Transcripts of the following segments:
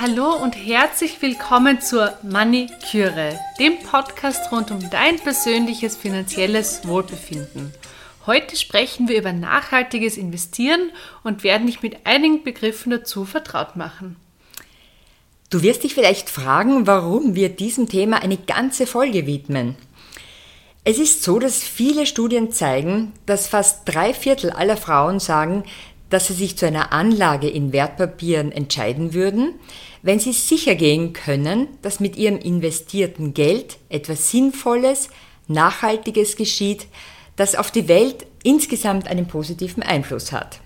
Hallo und herzlich willkommen zur Cure, dem Podcast rund um dein persönliches finanzielles Wohlbefinden. Heute sprechen wir über nachhaltiges Investieren und werden dich mit einigen Begriffen dazu vertraut machen. Du wirst dich vielleicht fragen, warum wir diesem Thema eine ganze Folge widmen. Es ist so, dass viele Studien zeigen, dass fast drei Viertel aller Frauen sagen, dass sie sich zu einer Anlage in Wertpapieren entscheiden würden, wenn sie sicher gehen können, dass mit ihrem investierten Geld etwas Sinnvolles, Nachhaltiges geschieht, das auf die Welt insgesamt einen positiven Einfluss hat.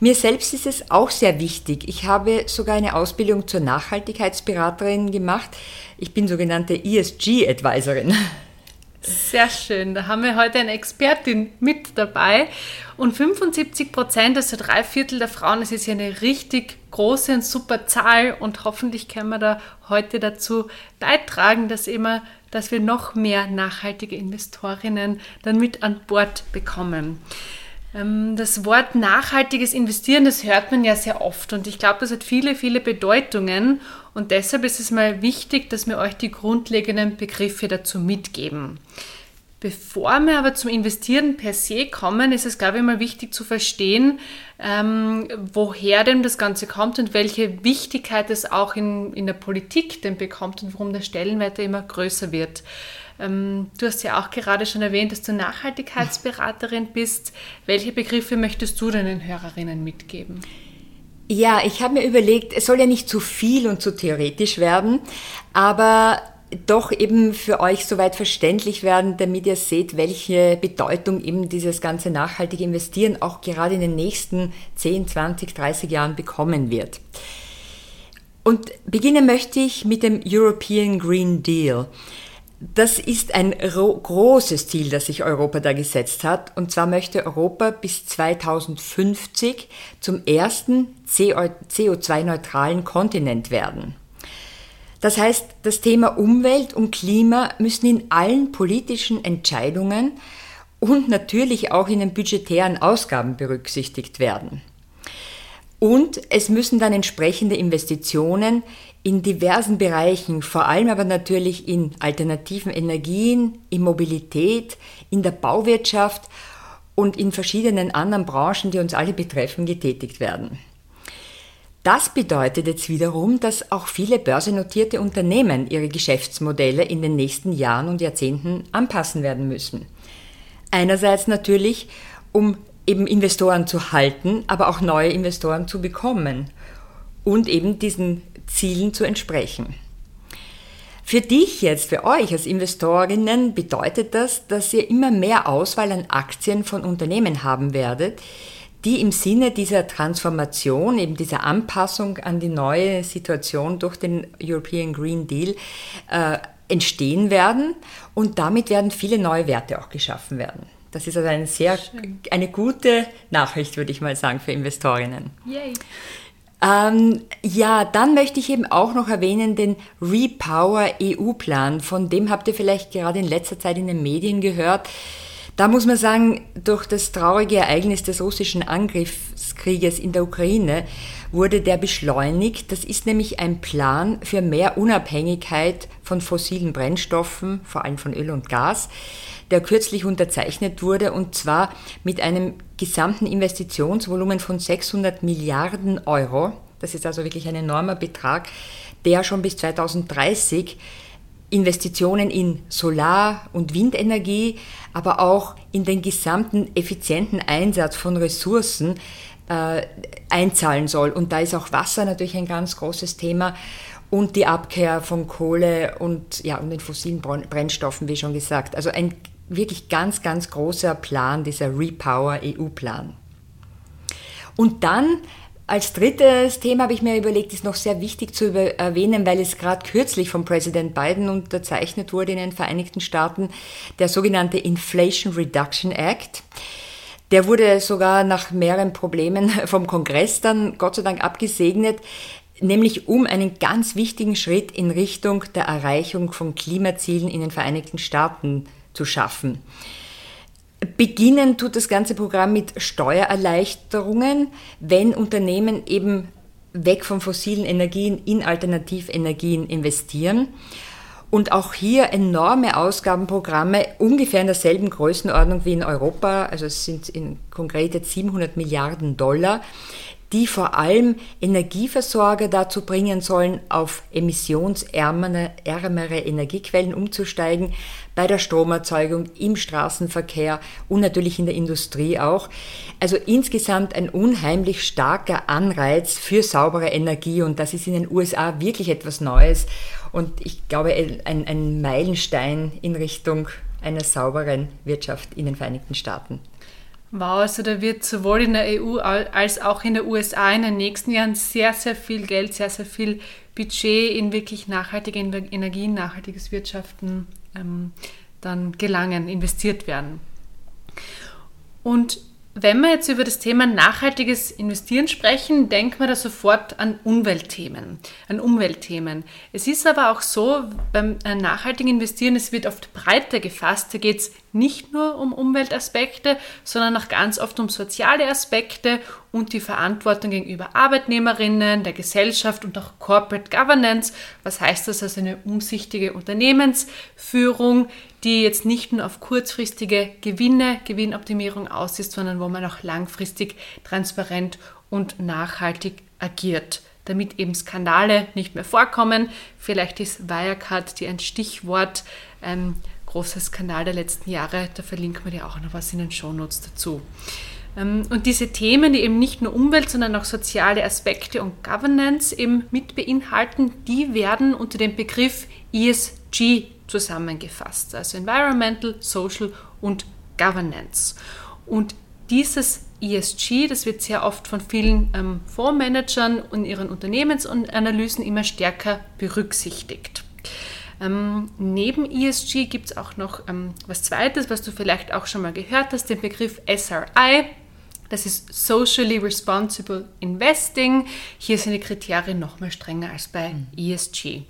Mir selbst ist es auch sehr wichtig. Ich habe sogar eine Ausbildung zur Nachhaltigkeitsberaterin gemacht. Ich bin sogenannte ESG-Advisorin. Sehr schön. Da haben wir heute eine Expertin mit dabei. Und 75 Prozent, also drei Viertel der Frauen, das ist ja eine richtig große und super Zahl. Und hoffentlich können wir da heute dazu beitragen, dass immer, dass wir noch mehr nachhaltige Investorinnen dann mit an Bord bekommen. Ähm, das Wort nachhaltiges Investieren, das hört man ja sehr oft und ich glaube, das hat viele, viele Bedeutungen und deshalb ist es mal wichtig, dass wir euch die grundlegenden Begriffe dazu mitgeben. Bevor wir aber zum Investieren per se kommen, ist es, glaube ich, mal wichtig zu verstehen, ähm, woher denn das Ganze kommt und welche Wichtigkeit es auch in, in der Politik denn bekommt und warum der Stellenwert immer größer wird. Ähm, du hast ja auch gerade schon erwähnt, dass du Nachhaltigkeitsberaterin bist. Welche Begriffe möchtest du deinen Hörerinnen mitgeben? Ja, ich habe mir überlegt, es soll ja nicht zu viel und zu theoretisch werden, aber doch eben für euch soweit verständlich werden, damit ihr seht, welche Bedeutung eben dieses ganze nachhaltige Investieren auch gerade in den nächsten 10, 20, 30 Jahren bekommen wird. Und beginnen möchte ich mit dem European Green Deal. Das ist ein großes Ziel, das sich Europa da gesetzt hat. Und zwar möchte Europa bis 2050 zum ersten CO2-neutralen Kontinent werden. Das heißt, das Thema Umwelt und Klima müssen in allen politischen Entscheidungen und natürlich auch in den budgetären Ausgaben berücksichtigt werden. Und es müssen dann entsprechende Investitionen in diversen Bereichen, vor allem aber natürlich in alternativen Energien, in Mobilität, in der Bauwirtschaft und in verschiedenen anderen Branchen, die uns alle betreffen, getätigt werden. Das bedeutet jetzt wiederum, dass auch viele börsennotierte Unternehmen ihre Geschäftsmodelle in den nächsten Jahren und Jahrzehnten anpassen werden müssen. Einerseits natürlich, um eben Investoren zu halten, aber auch neue Investoren zu bekommen und eben diesen Zielen zu entsprechen. Für dich jetzt, für euch als Investorinnen bedeutet das, dass ihr immer mehr Auswahl an Aktien von Unternehmen haben werdet, die im Sinne dieser Transformation, eben dieser Anpassung an die neue Situation durch den European Green Deal äh, entstehen werden und damit werden viele neue Werte auch geschaffen werden. Das ist also eine sehr, eine gute Nachricht, würde ich mal sagen, für Investorinnen. Yay. Ähm, ja, dann möchte ich eben auch noch erwähnen den Repower EU-Plan. Von dem habt ihr vielleicht gerade in letzter Zeit in den Medien gehört. Da muss man sagen, durch das traurige Ereignis des russischen Angriffskrieges in der Ukraine wurde der beschleunigt. Das ist nämlich ein Plan für mehr Unabhängigkeit von fossilen Brennstoffen, vor allem von Öl und Gas der kürzlich unterzeichnet wurde, und zwar mit einem gesamten Investitionsvolumen von 600 Milliarden Euro. Das ist also wirklich ein enormer Betrag, der schon bis 2030 Investitionen in Solar- und Windenergie, aber auch in den gesamten effizienten Einsatz von Ressourcen äh, einzahlen soll. Und da ist auch Wasser natürlich ein ganz großes Thema und die Abkehr von Kohle und, ja, und den fossilen Brennstoffen, wie schon gesagt. Also ein wirklich ganz, ganz großer Plan, dieser Repower EU-Plan. Und dann als drittes Thema habe ich mir überlegt, ist noch sehr wichtig zu erwähnen, weil es gerade kürzlich von Präsident Biden unterzeichnet wurde in den Vereinigten Staaten, der sogenannte Inflation Reduction Act. Der wurde sogar nach mehreren Problemen vom Kongress dann Gott sei Dank abgesegnet, nämlich um einen ganz wichtigen Schritt in Richtung der Erreichung von Klimazielen in den Vereinigten Staaten zu schaffen. Beginnen tut das ganze Programm mit Steuererleichterungen, wenn Unternehmen eben weg von fossilen Energien in Alternativenergien investieren. Und auch hier enorme Ausgabenprogramme, ungefähr in derselben Größenordnung wie in Europa, also es sind in konkret jetzt 700 Milliarden Dollar, die vor allem Energieversorger dazu bringen sollen, auf emissionsärmere Energiequellen umzusteigen, bei der Stromerzeugung, im Straßenverkehr und natürlich in der Industrie auch. Also insgesamt ein unheimlich starker Anreiz für saubere Energie und das ist in den USA wirklich etwas Neues und ich glaube ein, ein Meilenstein in Richtung einer sauberen Wirtschaft in den Vereinigten Staaten. Wow, also da wird sowohl in der EU als auch in den USA in den nächsten Jahren sehr, sehr viel Geld, sehr, sehr viel Budget in wirklich nachhaltige Energien, nachhaltiges Wirtschaften ähm, dann gelangen, investiert werden. Und wenn wir jetzt über das Thema nachhaltiges Investieren sprechen, denkt man da sofort an Umweltthemen, an Umweltthemen. Es ist aber auch so, beim äh, nachhaltigen Investieren, es wird oft breiter gefasst. Da geht es nicht nur um Umweltaspekte, sondern auch ganz oft um soziale Aspekte und die Verantwortung gegenüber Arbeitnehmerinnen, der Gesellschaft und auch Corporate Governance. Was heißt das? Also eine umsichtige Unternehmensführung, die jetzt nicht nur auf kurzfristige Gewinne, Gewinnoptimierung aus ist, sondern wo man auch langfristig transparent und nachhaltig agiert damit eben Skandale nicht mehr vorkommen. Vielleicht ist Wirecard die ein Stichwort. Ähm, großer Skandal der letzten Jahre. Da verlinken wir dir auch noch was in den Shownotes dazu. Ähm, und diese Themen, die eben nicht nur Umwelt, sondern auch soziale Aspekte und Governance eben mit beinhalten, die werden unter dem Begriff ESG zusammengefasst, also Environmental, Social und Governance. Und dieses ESG, das wird sehr oft von vielen ähm, Fondsmanagern und ihren Unternehmensanalysen immer stärker berücksichtigt. Ähm, neben ESG gibt es auch noch ähm, was Zweites, was du vielleicht auch schon mal gehört hast, den Begriff SRI. Das ist Socially Responsible Investing. Hier sind die Kriterien noch mal strenger als bei mhm. ESG.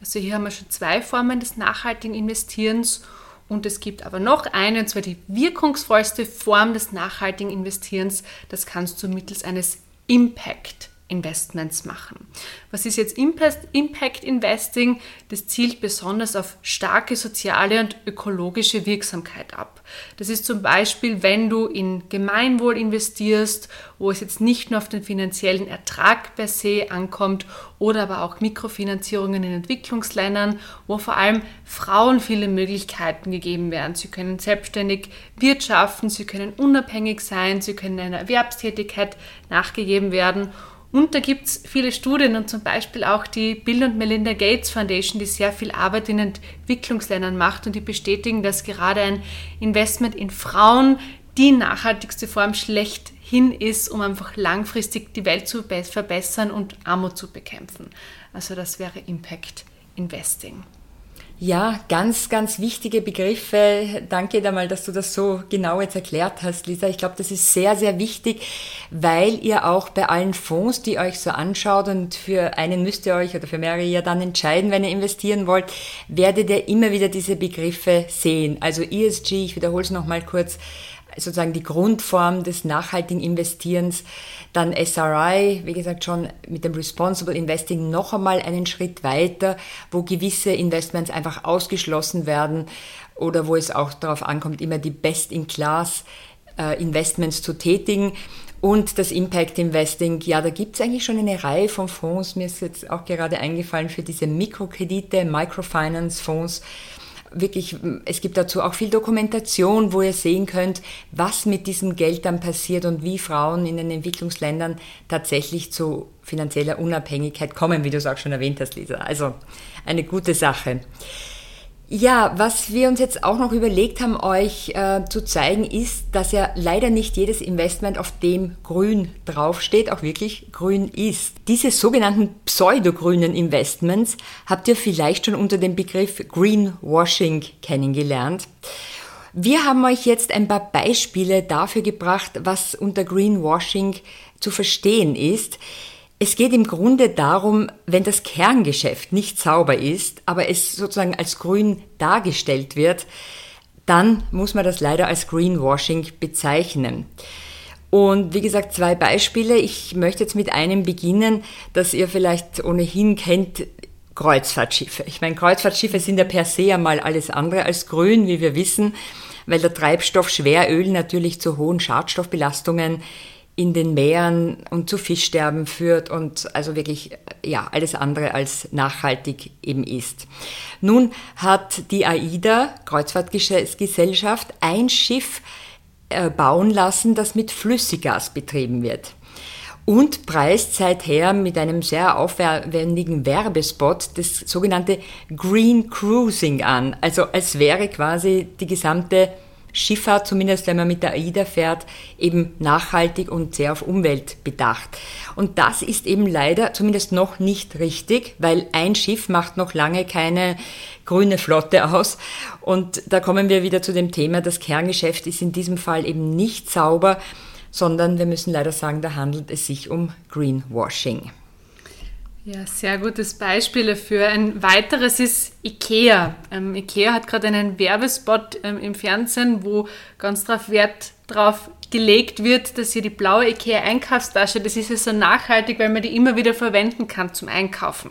Also hier haben wir schon zwei Formen des nachhaltigen Investierens und es gibt aber noch eine, und zwar die wirkungsvollste Form des nachhaltigen Investierens. Das kannst du mittels eines Impact Investments machen. Was ist jetzt Impact Investing? Das zielt besonders auf starke soziale und ökologische Wirksamkeit ab. Das ist zum Beispiel, wenn du in Gemeinwohl investierst, wo es jetzt nicht nur auf den finanziellen Ertrag per se ankommt oder aber auch Mikrofinanzierungen in Entwicklungsländern, wo vor allem Frauen viele Möglichkeiten gegeben werden. Sie können selbstständig wirtschaften, sie können unabhängig sein, sie können einer Erwerbstätigkeit nachgegeben werden und da gibt es viele Studien und zum Beispiel auch die Bill und Melinda Gates Foundation, die sehr viel Arbeit in Entwicklungsländern macht und die bestätigen, dass gerade ein Investment in Frauen die nachhaltigste Form schlechthin ist, um einfach langfristig die Welt zu verbessern und Armut zu bekämpfen. Also das wäre Impact Investing. Ja, ganz, ganz wichtige Begriffe. Danke dir mal, dass du das so genau jetzt erklärt hast, Lisa. Ich glaube, das ist sehr, sehr wichtig, weil ihr auch bei allen Fonds, die euch so anschaut und für einen müsst ihr euch oder für mehrere ja dann entscheiden, wenn ihr investieren wollt, werdet ihr immer wieder diese Begriffe sehen. Also ESG, ich wiederhole es nochmal kurz, sozusagen die Grundform des nachhaltigen Investierens. Dann SRI, wie gesagt, schon mit dem Responsible Investing noch einmal einen Schritt weiter, wo gewisse Investments einfach ausgeschlossen werden oder wo es auch darauf ankommt, immer die Best-in-Class äh, Investments zu tätigen. Und das Impact Investing, ja, da gibt es eigentlich schon eine Reihe von Fonds. Mir ist jetzt auch gerade eingefallen für diese Mikrokredite, Microfinance Fonds, wirklich, es gibt dazu auch viel Dokumentation, wo ihr sehen könnt, was mit diesem Geld dann passiert und wie Frauen in den Entwicklungsländern tatsächlich zu finanzieller Unabhängigkeit kommen, wie du es auch schon erwähnt hast, Lisa. Also eine gute Sache. Ja, was wir uns jetzt auch noch überlegt haben, euch äh, zu zeigen, ist, dass ja leider nicht jedes Investment, auf dem grün draufsteht, auch wirklich grün ist. Diese sogenannten pseudogrünen Investments habt ihr vielleicht schon unter dem Begriff Greenwashing kennengelernt. Wir haben euch jetzt ein paar Beispiele dafür gebracht, was unter Greenwashing zu verstehen ist. Es geht im Grunde darum, wenn das Kerngeschäft nicht sauber ist, aber es sozusagen als grün dargestellt wird, dann muss man das leider als Greenwashing bezeichnen. Und wie gesagt, zwei Beispiele. Ich möchte jetzt mit einem beginnen, das ihr vielleicht ohnehin kennt, Kreuzfahrtschiffe. Ich meine, Kreuzfahrtschiffe sind ja per se einmal alles andere als grün, wie wir wissen, weil der Treibstoff Schweröl natürlich zu hohen Schadstoffbelastungen in den Meeren und zu Fischsterben führt und also wirklich ja alles andere als nachhaltig eben ist. Nun hat die AIDA Kreuzfahrtgesellschaft ein Schiff äh, bauen lassen, das mit Flüssiggas betrieben wird und preist seither mit einem sehr aufwendigen Werbespot das sogenannte Green Cruising an. Also als wäre quasi die gesamte Schifffahrt, zumindest wenn man mit der AIDA fährt, eben nachhaltig und sehr auf Umwelt bedacht. Und das ist eben leider zumindest noch nicht richtig, weil ein Schiff macht noch lange keine grüne Flotte aus. Und da kommen wir wieder zu dem Thema, das Kerngeschäft ist in diesem Fall eben nicht sauber, sondern wir müssen leider sagen, da handelt es sich um Greenwashing. Ja, sehr gutes Beispiel dafür. Ein weiteres ist IKEA. Ähm, IKEA hat gerade einen Werbespot ähm, im Fernsehen, wo ganz darauf Wert drauf gelegt wird, dass hier die blaue IKEA Einkaufstasche, das ist ja so nachhaltig, weil man die immer wieder verwenden kann zum Einkaufen.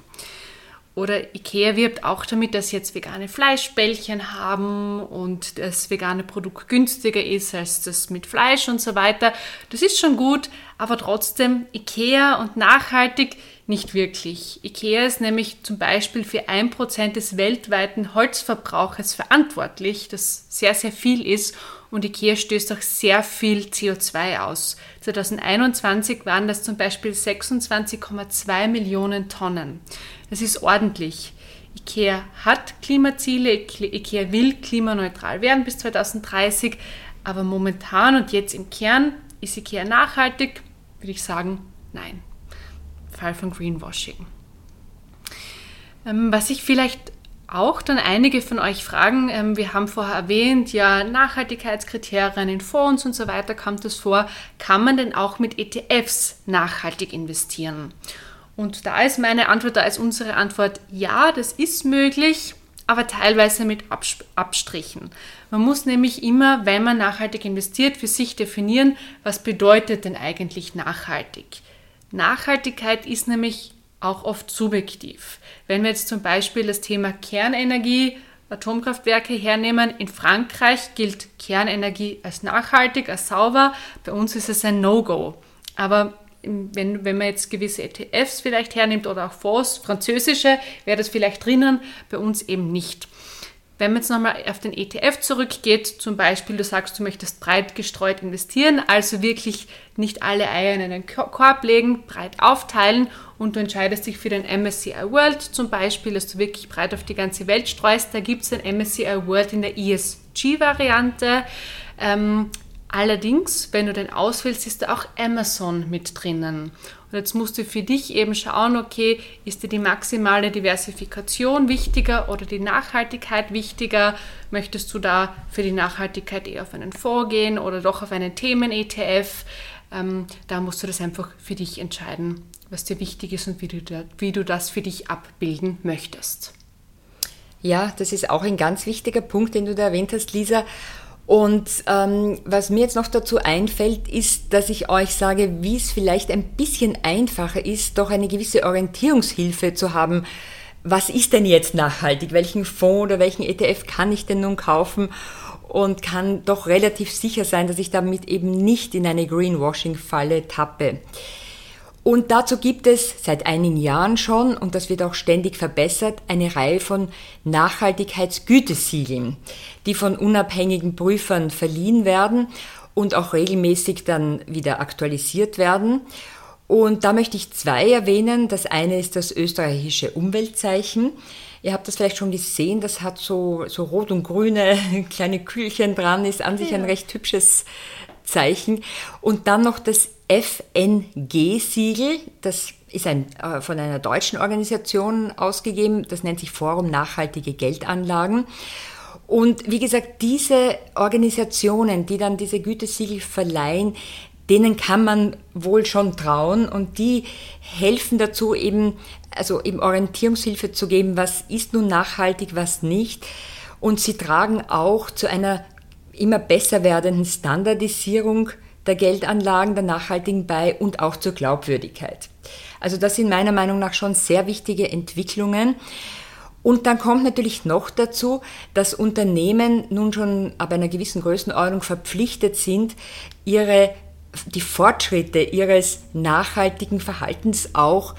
Oder Ikea wirbt auch damit, dass sie jetzt vegane Fleischbällchen haben und das vegane Produkt günstiger ist als das mit Fleisch und so weiter. Das ist schon gut, aber trotzdem Ikea und nachhaltig nicht wirklich. Ikea ist nämlich zum Beispiel für ein Prozent des weltweiten Holzverbrauches verantwortlich, das sehr, sehr viel ist und Ikea stößt auch sehr viel CO2 aus. 2021 waren das zum Beispiel 26,2 Millionen Tonnen. Das ist ordentlich. IKEA hat Klimaziele, IKEA will klimaneutral werden bis 2030, aber momentan und jetzt im Kern ist IKEA nachhaltig, würde ich sagen, nein. Fall von Greenwashing. Ähm, was ich vielleicht auch dann einige von euch fragen, ähm, wir haben vorher erwähnt, ja, Nachhaltigkeitskriterien in Fonds und so weiter kommt das vor, kann man denn auch mit ETFs nachhaltig investieren? Und da ist meine Antwort, da ist unsere Antwort, ja, das ist möglich, aber teilweise mit Abstrichen. Man muss nämlich immer, wenn man nachhaltig investiert, für sich definieren, was bedeutet denn eigentlich nachhaltig. Nachhaltigkeit ist nämlich auch oft subjektiv. Wenn wir jetzt zum Beispiel das Thema Kernenergie, Atomkraftwerke hernehmen, in Frankreich gilt Kernenergie als nachhaltig, als sauber, bei uns ist es ein No-Go. Aber wenn, wenn man jetzt gewisse ETFs vielleicht hernimmt oder auch Fonds, französische, wäre das vielleicht drinnen, bei uns eben nicht. Wenn man jetzt nochmal auf den ETF zurückgeht, zum Beispiel, du sagst, du möchtest breit gestreut investieren, also wirklich nicht alle Eier in einen Korb legen, breit aufteilen und du entscheidest dich für den MSCI World zum Beispiel, dass du wirklich breit auf die ganze Welt streust, da gibt es den MSCI World in der ESG-Variante. Ähm, Allerdings, wenn du den auswählst, ist da auch Amazon mit drinnen. Und jetzt musst du für dich eben schauen, okay, ist dir die maximale Diversifikation wichtiger oder die Nachhaltigkeit wichtiger? Möchtest du da für die Nachhaltigkeit eher auf einen Fonds gehen oder doch auf einen Themen-ETF? Ähm, da musst du das einfach für dich entscheiden, was dir wichtig ist und wie du, da, wie du das für dich abbilden möchtest. Ja, das ist auch ein ganz wichtiger Punkt, den du da erwähnt hast, Lisa. Und ähm, was mir jetzt noch dazu einfällt, ist, dass ich euch sage, wie es vielleicht ein bisschen einfacher ist, doch eine gewisse Orientierungshilfe zu haben. Was ist denn jetzt nachhaltig? Welchen Fonds oder welchen ETF kann ich denn nun kaufen? Und kann doch relativ sicher sein, dass ich damit eben nicht in eine Greenwashing-Falle tappe. Und dazu gibt es seit einigen Jahren schon, und das wird auch ständig verbessert, eine Reihe von Nachhaltigkeitsgütesiegeln, die von unabhängigen Prüfern verliehen werden und auch regelmäßig dann wieder aktualisiert werden. Und da möchte ich zwei erwähnen. Das eine ist das österreichische Umweltzeichen. Ihr habt das vielleicht schon gesehen, das hat so, so rot und grüne kleine Kühlchen dran, ist an sich ein recht hübsches Zeichen. Und dann noch das FNG-Siegel, das ist ein, äh, von einer deutschen Organisation ausgegeben, das nennt sich Forum Nachhaltige Geldanlagen. Und wie gesagt, diese Organisationen, die dann diese Gütesiegel verleihen, denen kann man wohl schon trauen und die helfen dazu eben, also eben Orientierungshilfe zu geben, was ist nun nachhaltig, was nicht. und sie tragen auch zu einer immer besser werdenden Standardisierung der Geldanlagen, der nachhaltigen bei und auch zur Glaubwürdigkeit. Also das sind meiner Meinung nach schon sehr wichtige Entwicklungen. Und dann kommt natürlich noch dazu, dass Unternehmen nun schon ab einer gewissen Größenordnung verpflichtet sind, ihre, die Fortschritte ihres nachhaltigen Verhaltens auch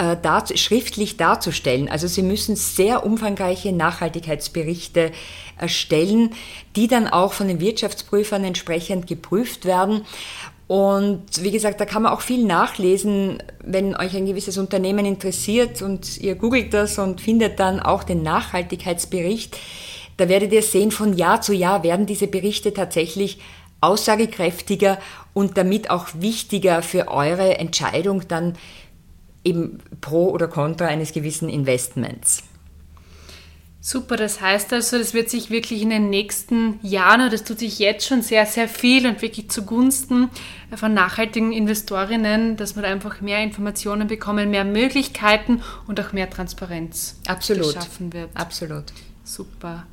äh, dar schriftlich darzustellen. Also sie müssen sehr umfangreiche Nachhaltigkeitsberichte erstellen, die dann auch von den Wirtschaftsprüfern entsprechend geprüft werden. Und wie gesagt, da kann man auch viel nachlesen, wenn euch ein gewisses Unternehmen interessiert und ihr googelt das und findet dann auch den Nachhaltigkeitsbericht. Da werdet ihr sehen, von Jahr zu Jahr werden diese Berichte tatsächlich aussagekräftiger und damit auch wichtiger für eure Entscheidung dann eben pro oder contra eines gewissen Investments. Super, das heißt also, das wird sich wirklich in den nächsten Jahren, das tut sich jetzt schon sehr, sehr viel und wirklich zugunsten von nachhaltigen Investorinnen, dass wir da einfach mehr Informationen bekommen, mehr Möglichkeiten und auch mehr Transparenz Absolut. geschaffen wird. Absolut. Super.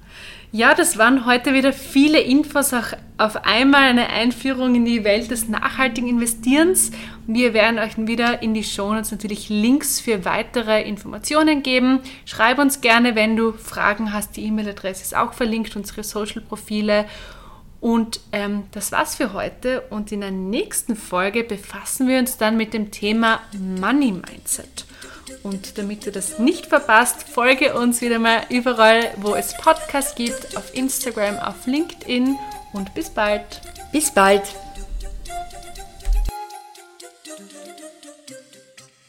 Ja, das waren heute wieder viele Infos, auch auf einmal eine Einführung in die Welt des nachhaltigen Investierens. Wir werden euch wieder in die Show Notes natürlich Links für weitere Informationen geben. Schreib uns gerne, wenn du Fragen hast. Die E-Mail-Adresse ist auch verlinkt, unsere Social-Profile. Und ähm, das war's für heute. Und in der nächsten Folge befassen wir uns dann mit dem Thema Money Mindset. Und damit du das nicht verpasst, folge uns wieder mal überall, wo es Podcasts gibt, auf Instagram, auf LinkedIn und bis bald. Bis bald.